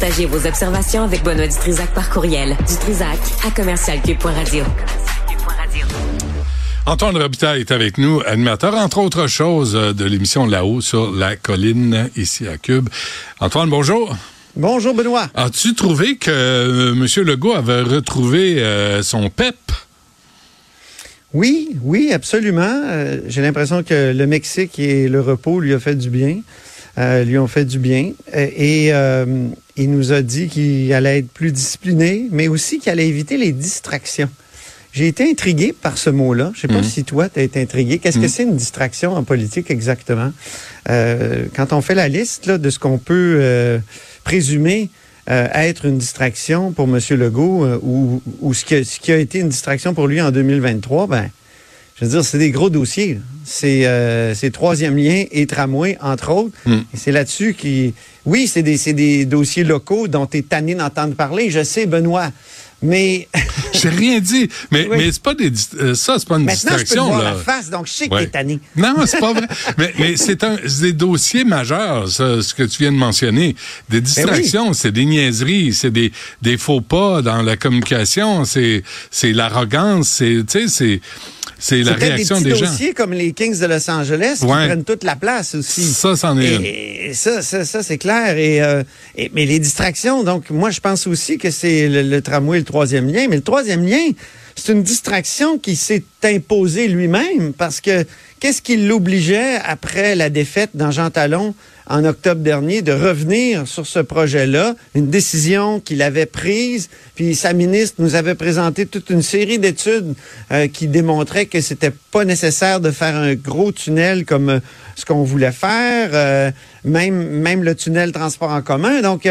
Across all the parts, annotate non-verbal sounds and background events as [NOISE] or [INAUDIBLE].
Partagez vos observations avec Benoît Dutrisac par courriel. Dutrisac à commercialcube.radio. Antoine Robitaille est avec nous, animateur, entre autres choses, euh, de l'émission Là-haut sur la colline, ici à Cube. Antoine, bonjour. Bonjour, Benoît. As-tu trouvé que euh, M. Legault avait retrouvé euh, son PEP? Oui, oui, absolument. J'ai l'impression que le Mexique et le repos lui ont fait du bien. Lui ont fait du bien. Et il nous a dit qu'il allait être plus discipliné, mais aussi qu'il allait éviter les distractions. J'ai été intrigué par ce mot-là. Je sais pas mhm. si toi, tu as été intrigué. Qu'est-ce que mhm. c'est une distraction en politique exactement? Euh, quand on fait la liste là, de ce qu'on peut euh, présumer euh, être une distraction pour M. Legault ou, ou ce, qui ce, qui a, été une distraction pour lui en 2023, ben, je veux dire, c'est des gros dossiers. C'est euh, troisième lien et tramway, entre autres. Et c'est là-dessus qui... Oui, c'est des, des dossiers locaux dont tu es tanné d'entendre parler. Je sais, Benoît. Mais. [LAUGHS] J'ai rien dit. Mais, mais c'est pas des, euh, ça, c'est pas une Maintenant, distraction. Je peux te voir la face, donc je sais que t'es tanné. [LAUGHS] Non, c'est pas vrai. mais, mais c'est un, des dossiers majeurs, ça, ce que tu viens de mentionner. Des ben distractions, c'est des niaiseries, c'est des, des faux pas dans la communication, c'est, c'est l'arrogance, c'est, tu sais, c'est, c'est la réaction des, des gens. dossiers comme les Kings de Los Angeles qui prennent toute la place aussi. Ça, c'en est et, ça, ça, ça c'est clair. Euh, et, mais les distractions, donc moi, je pense aussi que c'est le, le tramway, le troisième lien. Mais le troisième lien, c'est une distraction qui s'est imposée lui-même parce que qu'est-ce qui l'obligeait après la défaite dans Jean Talon en octobre dernier de revenir sur ce projet-là, une décision qu'il avait prise, puis sa ministre nous avait présenté toute une série d'études euh, qui démontraient que c'était pas nécessaire de faire un gros tunnel comme euh, ce qu'on voulait faire, euh, même même le tunnel transport en commun. Donc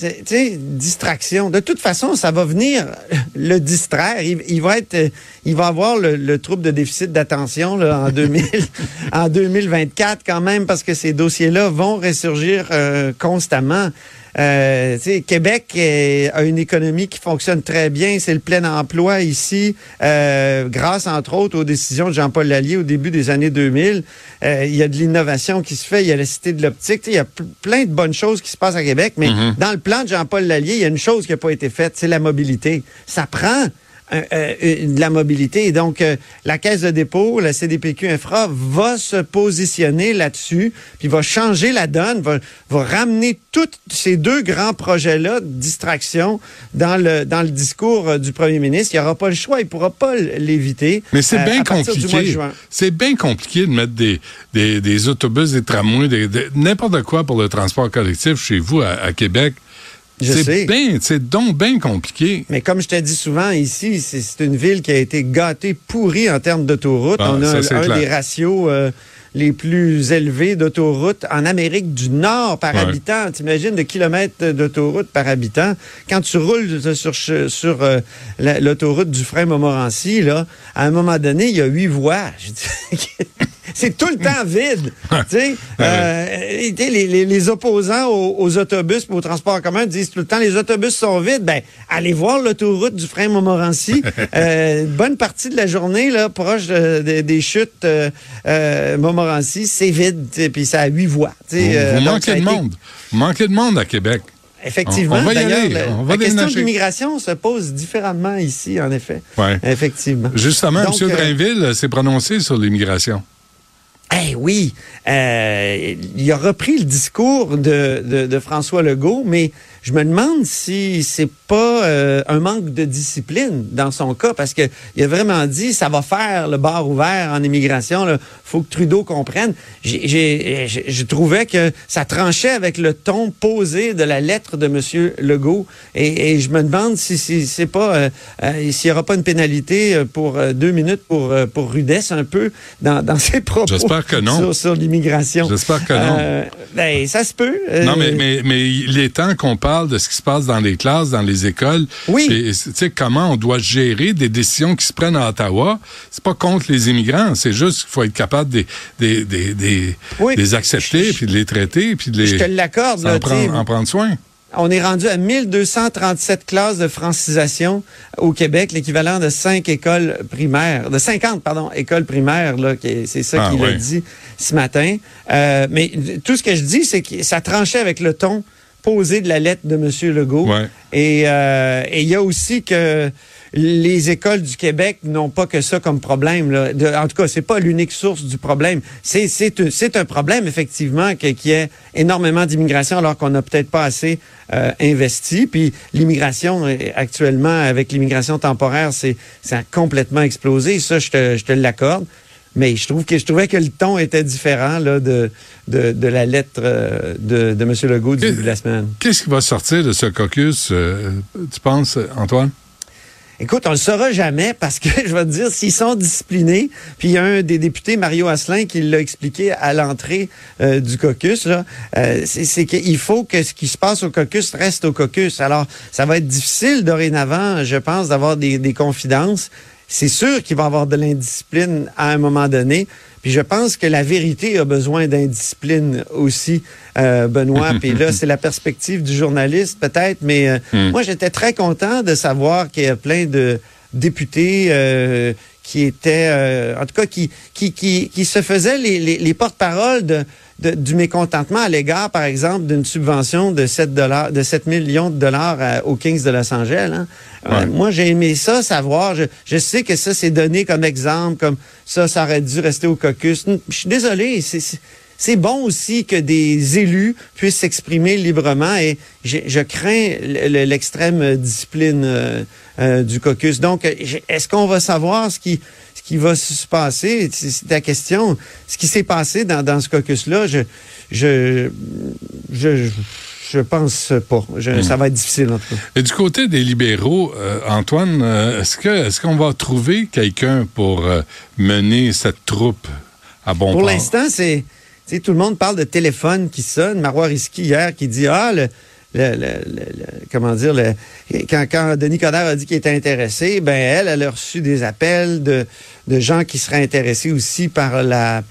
tu sais, distraction. De toute façon, ça va venir [LAUGHS] le distraire. Il, va être, il va avoir le, trouble de déficit d'attention en 2000, [LAUGHS] en 2024 quand même, parce que ces dossiers-là vont ressurgir euh, constamment. Euh, Québec a une économie qui fonctionne très bien. C'est le plein emploi ici, euh, grâce entre autres aux décisions de Jean-Paul Lallier au début des années 2000. Euh, il y a de l'innovation qui se fait. Il y a la cité de l'optique. Il y a plein de bonnes choses qui se passent à Québec. Mais mm-hmm. dans le plan de Jean-Paul Lallier, il y a une chose qui n'a pas été faite, c'est la mobilité. Ça prend euh, euh, de la mobilité. Et donc, euh, la Caisse de dépôt, la CDPQ Infra, va se positionner là-dessus, puis va changer la donne, va, va ramener tous ces deux grands projets-là de distraction dans le, dans le discours du premier ministre. Il n'y aura pas le choix, il ne pourra pas l'éviter. Mais c'est bien compliqué. C'est bien compliqué de mettre des, des, des autobus, des tramways, des, n'importe quoi pour le transport collectif chez vous à Québec. C'est bien, c'est donc bien compliqué. Mais comme je te dis souvent, ici, c'est une ville qui a été gâtée, pourrie en termes d'autoroute. Ah, On a un, des ratios euh, les plus élevés d'autoroute en Amérique du Nord par habitant. T'imagines de kilomètres d'autoroute par habitant? Quand tu roules sur, sur euh, l'autoroute du frein Montmorency, là, à un moment donné, il y a huit voies. [LAUGHS] c'est tout le temps vide. [LAUGHS] euh, les, les, opposants aux, autobus et au transport en commun disent tout le temps les autobus sont vides. Ben, allez voir l'autoroute du frein Montmorency. [LAUGHS] euh, bonne partie de la journée, là, proche des chutes euh, euh, Montmorency, c'est vide. Puis ça a huit voies. Vous, euh, manquez de monde. Vous manquez de monde à Québec. Effectivement. On, La, question de l'immigration se pose différemment ici, en effet. Ouais. Effectivement. Justement, M. Drainville s'est prononcé sur l'immigration. Eh oui, euh, il a repris le discours de, de, de François Legault, mais je me demande si c'est pas euh, un manque de discipline dans son cas, parce que il a vraiment dit ça va faire le bar ouvert en immigration. Il faut que Trudeau comprenne. Je trouvais que ça tranchait avec le ton posé de la lettre de M. Legault, et, et je me demande si, si c'est pas euh, euh, s'il y aura pas une pénalité pour deux minutes pour pour rudesse un peu dans, [LAUGHS] dans ses propos. J'espère que non. Sur, l'immigration. J'espère que non. ben, ça se peut. non, mais, mais, mais il est temps qu'on parle de ce qui se passe dans les classes, dans les écoles. Oui. Tu sais, comment on doit gérer des décisions qui se prennent à Ottawa? C'est pas contre les immigrants, c'est juste qu'il faut être capable de les accepter, puis de les traiter, puis de les... Je te l'accorde. En, en prendre soin. On est rendu à 1237 classes de francisation au Québec, l'équivalent de 5 écoles primaires, de 50, pardon, écoles primaires, là, c'est ça ah, qu'il a dit ce matin. Euh, mais tout ce que je dis, c'est que ça tranchait avec le ton poser de la lettre de M. Legault. Et il y a aussi que les écoles du Québec n'ont pas que ça comme problème. Là. en tout cas, c'est pas l'unique source du problème. C'est, c'est, un problème, effectivement, qu'il y ait énormément d'immigration alors qu'on n'a peut-être pas assez euh, investi. Puis l'immigration, euh, actuellement, avec l'immigration temporaire, c'est, ça a complètement explosé. Ça, je te, je te l'accorde. Mais je trouve que je trouvais que le ton était différent là, de, de, de la lettre euh, de, de M. Legault du début de la semaine. Qu'est-ce qui va sortir de ce caucus, tu penses, Antoine? Écoute, on le saura jamais parce que [LAUGHS] je vais te dire, s'ils sont disciplinés, puis il y a un des députés, Mario Asselin, qui l'a expliqué à l'entrée euh, du caucus, là, euh, c'est qu'il faut que ce qui se passe au caucus reste au caucus. Alors, ça va être difficile dorénavant, je pense, d'avoir des, des confidences. C'est sûr qu'il va y avoir de l'indiscipline à un moment donné. Puis je pense que la vérité a besoin d'indiscipline aussi, euh, Benoît. [LAUGHS] Puis là, c'est la perspective du journaliste peut-être, mais euh, hmm. moi, j'étais très content de savoir qu'il y a plein de députés euh, qui étaient, en tout cas, qui, qui, qui, qui se faisaient les, les, les porte-paroles de du mécontentement à l'égard, par exemple, d'une subvention de 7 dollars, de 7 millions de dollars aux Kings de Los Angeles. Hein. Euh, moi, j'ai aimé ça, savoir. Je, sais que ça, c'est donné comme exemple, comme ça, ça aurait dû rester au caucus. Je suis désolé, c'est bon aussi que des élus puissent s'exprimer librement et je, crains l'extrême discipline euh, euh, du caucus. Donc, est-ce qu'on va savoir ce qui qui va se passer? C'est ta question. Ce qui s'est passé dans, dans ce caucus-là, je, je, je, je pense pas. Je, Ça va être difficile, en tout cas. Et du côté des libéraux, euh, Antoine, euh, est-ce que est-ce qu'on va trouver quelqu'un pour euh, mener cette troupe à bon Pour l'instant, c'est... Tout le monde parle de téléphone qui sonne. Marois Risky, hier, qui dit, ah, le, le, comment dire, le, quand, quand Denis Coderre a dit qu'il était intéressé, ben elle, elle a reçu des appels de, de gens qui seraient intéressés aussi par la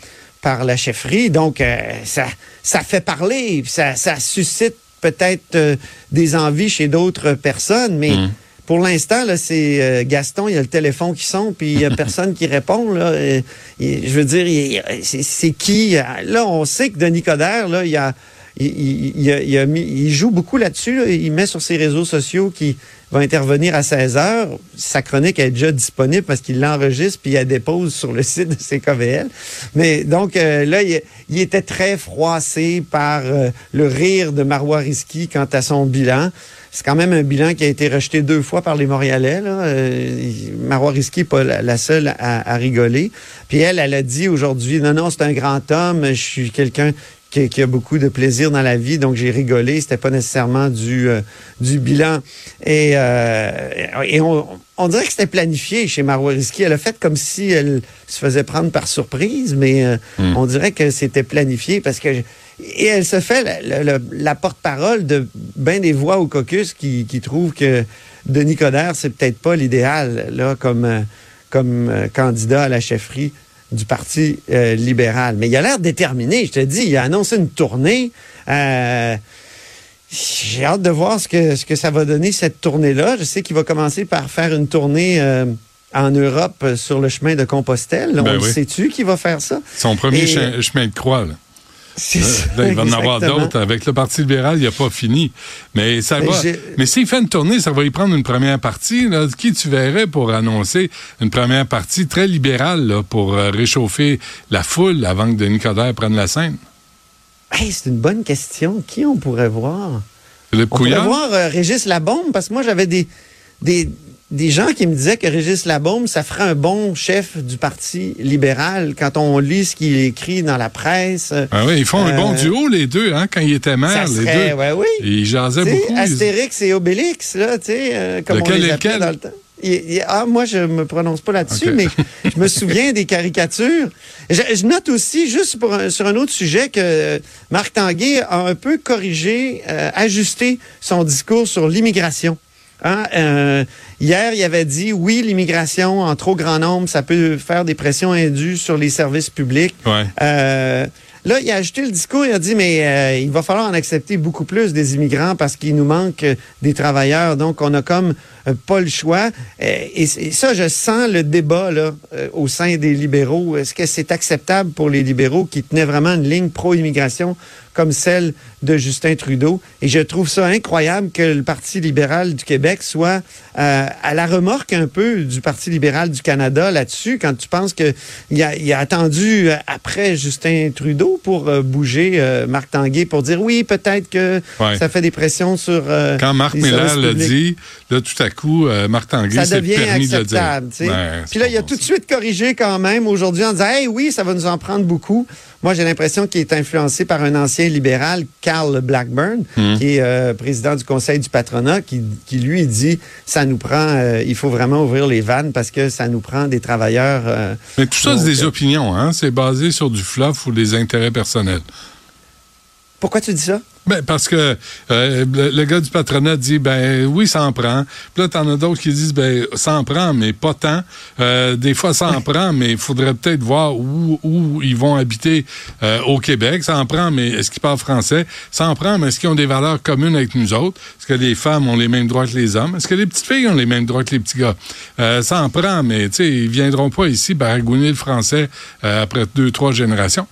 par la chefferie. Donc, euh, ça, ça fait parler, ça, ça suscite peut-être euh, des envies chez d'autres personnes, mais mmh. pour l'instant, là, c'est euh, Gaston, il y a le téléphone qui sonne, puis il y a [LAUGHS] personne qui répond. Là. je veux dire, c'est qui? Là, on sait que Denis Coderre, là, il y a il, joue beaucoup là-dessus. Il met sur ses réseaux sociaux qu'il va intervenir à 16 heures. Sa chronique est déjà disponible parce qu'il l'enregistre puis il la dépose sur le [LAUGHS] site de CKVL. Mais donc euh, là, il, était très froissé par euh, le rire de Marois Risky quant à son bilan. C'est quand même un bilan qui a été rejeté deux fois par les Montréalais. Euh, Marois Risky n'est pas la, seule à, rigoler. Puis elle, elle a dit aujourd'hui, non, non, c'est un grand homme, je suis quelqu'un qui, a beaucoup de plaisir dans la vie, donc j'ai rigolé. C'était pas nécessairement du euh, du bilan. Et, euh, et on, on, dirait que c'était planifié chez Marois Risky. Elle a fait comme si elle se faisait prendre par surprise, mais euh, hmm. on dirait que c'était planifié parce que et elle se fait la, porte-parole de bien des voix au caucus qui, qui trouvent que Denis Coderre, c'est peut-être pas l'idéal là comme comme candidat à la chefferie du Parti euh, libéral. Mais il a l'air déterminé, je te dis. Il a annoncé une tournée. Euh, j'ai hâte de voir ce que, ce que ça va donner, cette tournée-là. Je sais qu'il va commencer par faire une tournée euh, en Europe sur le chemin de Compostelle. Ben On sait-tu qui va faire ça? Son premier chemin de croix, là. Là, il va en avoir d'autres. Avec le Parti libéral, il n'a pas fini. Mais ça va. Mais s'il fait une tournée, ça va y prendre une première partie. Qui tu verrais pour annoncer une première partie très libérale pour euh, réchauffer la foule avant que Denis Coderre prenne la scène? c'est une bonne question. Qui on pourrait voir? Le on pourrait voir euh, Régis Labombe, parce que moi, j'avais des, des, des gens qui me disaient que Régis Labaume, ça ferait un bon chef du Parti libéral quand on lit ce qu'il écrit dans la presse. Ah oui, ils font un bon euh, duo, les deux, hein, quand ils étaient maires, les deux. Ouais, oui. Ils jasaient beaucoup. Astérix et Obélix, là, tu sais, euh, comme on les appelait dans le temps. ah, moi, je me prononce pas là-dessus, mais je me [LAUGHS] souviens des caricatures. Je, note aussi, juste pour sur un autre sujet, que Marc Tanguay a un peu corrigé, euh, ajusté son discours sur l'immigration. Hein, euh, hier, il avait dit oui, l'immigration en trop grand nombre, ça peut faire des pressions indues sur les services publics. Euh, là, il a ajouté le discours, il a dit mais euh, il va falloir en accepter beaucoup plus des immigrants parce qu'il nous manque des travailleurs. Donc, on a comme pas le choix. Et, ça, je sens le débat là au sein des libéraux. Est-ce que c'est acceptable pour les libéraux qui tenaient vraiment une ligne pro-immigration comme celle de Justin Trudeau. Et je trouve ça incroyable que le Parti libéral du Québec soit euh, à la remorque un peu du Parti libéral du Canada là-dessus, quand tu penses qu'il a, il a attendu après Justin Trudeau pour euh, bouger euh, Marc Tanguay pour dire oui, peut-être que Ouais. ça fait des pressions sur. euh, Quand Marc Miller l'a dit, là, tout à coup, euh, Marc Tanguay Ça s'est devient permis de le dire. acceptable. Ouais, Puis là, il a tout de suite corrigé quand même aujourd'hui en disant Hey, oui, ça va nous en prendre beaucoup. Moi, j'ai l'impression qu'il est influencé par un ancien libéral, Carl Blackburn, Hmm. qui est euh, président du Conseil du patronat, qui, qui lui dit ça nous prend, euh, il faut vraiment ouvrir les vannes parce que ça nous prend des travailleurs. euh, Mais tout ça, c'est des opinions, hein? C'est basé sur du fluff ou des intérêts personnels. Pourquoi tu dis ça? Ben, parce que euh, le, le gars du patronat dit ben oui, ça en prend. Puis là, t'en as d'autres qui disent ben ça en prend, mais pas tant. Euh, des fois, ça en [LAUGHS] prend, mais il faudrait peut-être voir où, où ils vont habiter euh, au Québec. Ça en prend, mais est-ce qu'ils parlent français? Ça en prend, mais est-ce qu'ils ont des valeurs communes avec nous autres? Est-ce que les femmes ont les mêmes droits que les hommes? Est-ce que les petites filles ont les mêmes droits que les petits gars? Ça en prend, mais tu sais, ils viendront pas ici baragouiner le français après deux, trois générations.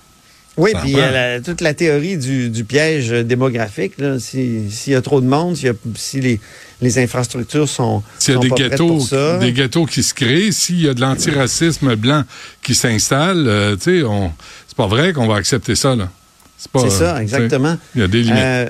Oui, puis prend. euh, la- toute la théorie du, du piège démographique, là, si- s'il y a trop de monde, s'il y a- si les, les infrastructures sont, S'il y a des ghettos, ça. des ghettos qui se créent, s'il y a de l'antiracisme blanc qui s'installe, euh, tu sais, c'est pas vrai qu'on va accepter ça, là. C'est euh, ça, exactement. Il y a des limites. Euh,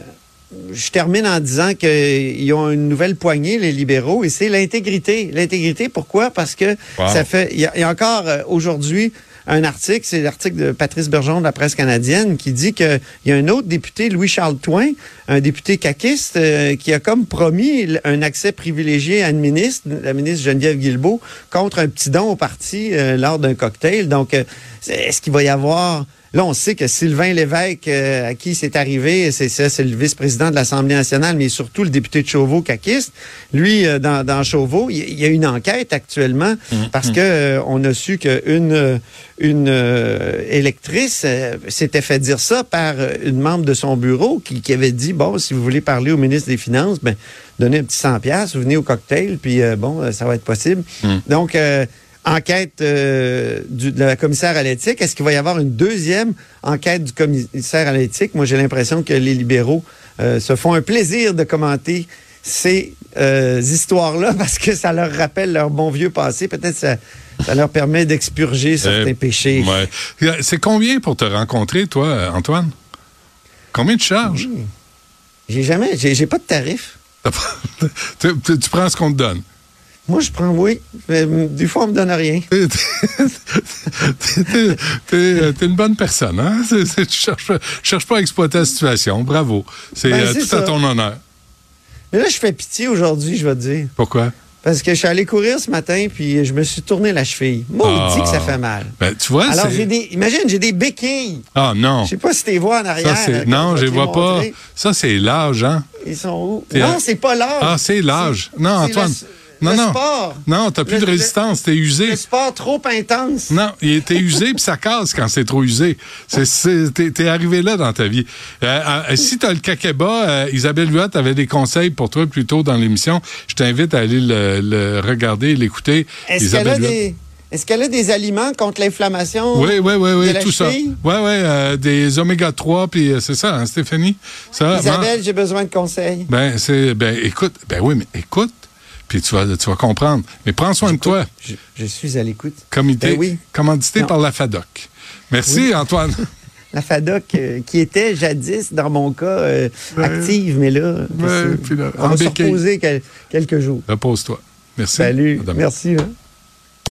je termine en disant qu'ils ont une nouvelle poignée, les libéraux, et c'est l'intégrité. L'intégrité, pourquoi? Parce que Wow. ça fait. Il y, a- il y a encore euh, aujourd'hui un article, c'est l'article de Patrice Bergeron de la presse canadienne, qui dit qu'il y a un autre député, Louis-Charles Toin, un député caquiste, euh, qui a comme promis un accès privilégié à une ministre, la ministre Geneviève Guilbeault, contre un petit don au parti euh, lors d'un cocktail. Donc, euh, est-ce qu'il va y avoir Là, on sait que Sylvain Lévesque, euh, à qui c'est arrivé, c'est ça, c'est le vice-président de l'Assemblée nationale, mais surtout le député de Chauveau, caquiste. Lui, euh, dans, dans Chauveau, il y a une enquête actuellement parce que euh, on a su qu'une une électrice s'était fait dire ça par une membre de son bureau qui, qui avait dit bon, si vous voulez parler au ministre des Finances, ben donnez un petit 100 pièces, vous venez au cocktail, puis euh, bon, euh, ça va être possible. Donc euh, enquête euh, du- de la commissaire à l'éthique. Est-ce qu'il va y avoir une deuxième enquête du commissaire à l'éthique? Moi, j'ai l'impression que les libéraux se font un plaisir de commenter ces histoires-là [LAUGHS] parce que ça leur rappelle leur bon vieux passé. Peut-être ça, ça leur permet d'expurger certains Euh, péchés. ouais. C'est combien pour te rencontrer, toi, Antoine? Combien tu charges? J'ai jamais, j'ai pas de tarif. [LAUGHS] Tu, tu- tu prends ce qu'on te donne. Moi, je prends oui. Mais, hum, des fois, on me donne rien. [LAUGHS] T'es- t'es- t'es une bonne personne, hein? C'est- c'est- tu cherches, pas- cherches pas à exploiter la situation. Bravo. C'est Ben, euh, tout à ton honneur. Mais là, je fais pitié aujourd'hui, je vais te dire. Pourquoi? Parce que je suis allé courir ce matin, puis je me suis tourné la cheville. Maudit Ah. que ça fait mal. Ben, tu vois, Alors, j'ai des. Imagine, j'ai des béquilles. Ah non. Je sais pas si tu les vois en arrière. Ça, c'est... là, Non, je les vois pas. Ça, c'est l'âge, hein? Ils sont où? Non, c'est pas l'âge. Ah, c'est l'âge. Non, Antoine. le- non, le non. sport. Non, t'as plus Le- de résistance. T'es usé. Le sport trop intense. Non, était usé puis ça casse quand c'est trop usé. T'es, t'es arrivé là dans ta vie. Euh, euh, si t'as le kakeba, euh, Isabelle Huot avait des conseils pour toi plus tôt dans l'émission. Je t'invite à aller le, le regarder, l'écouter. Est-ce qu'elle a des. Est-ce qu'elle a des aliments contre l'inflammation? Oui, oui, oui, de oui, la tout ça. Oui, oui, euh, des oméga 3, puis euh, c'est ça, hein, Stéphanie? Ça, Isabelle, j'ai besoin de conseils. Ben, c'est, ben, écoute, ben oui, mais écoute, puis tu vas, tu vas comprendre. Mais prends soin de toi. Je, je suis à l'écoute. Comité, Ben oui. commandité Non. par la FADOC. Merci, Antoine. [LAUGHS] La FADOC, euh, qui était jadis, dans mon cas, euh, active, mais là, puis là, on va se reposer quel- quelques jours. Repose-toi. Merci. Salut. Merci. hein.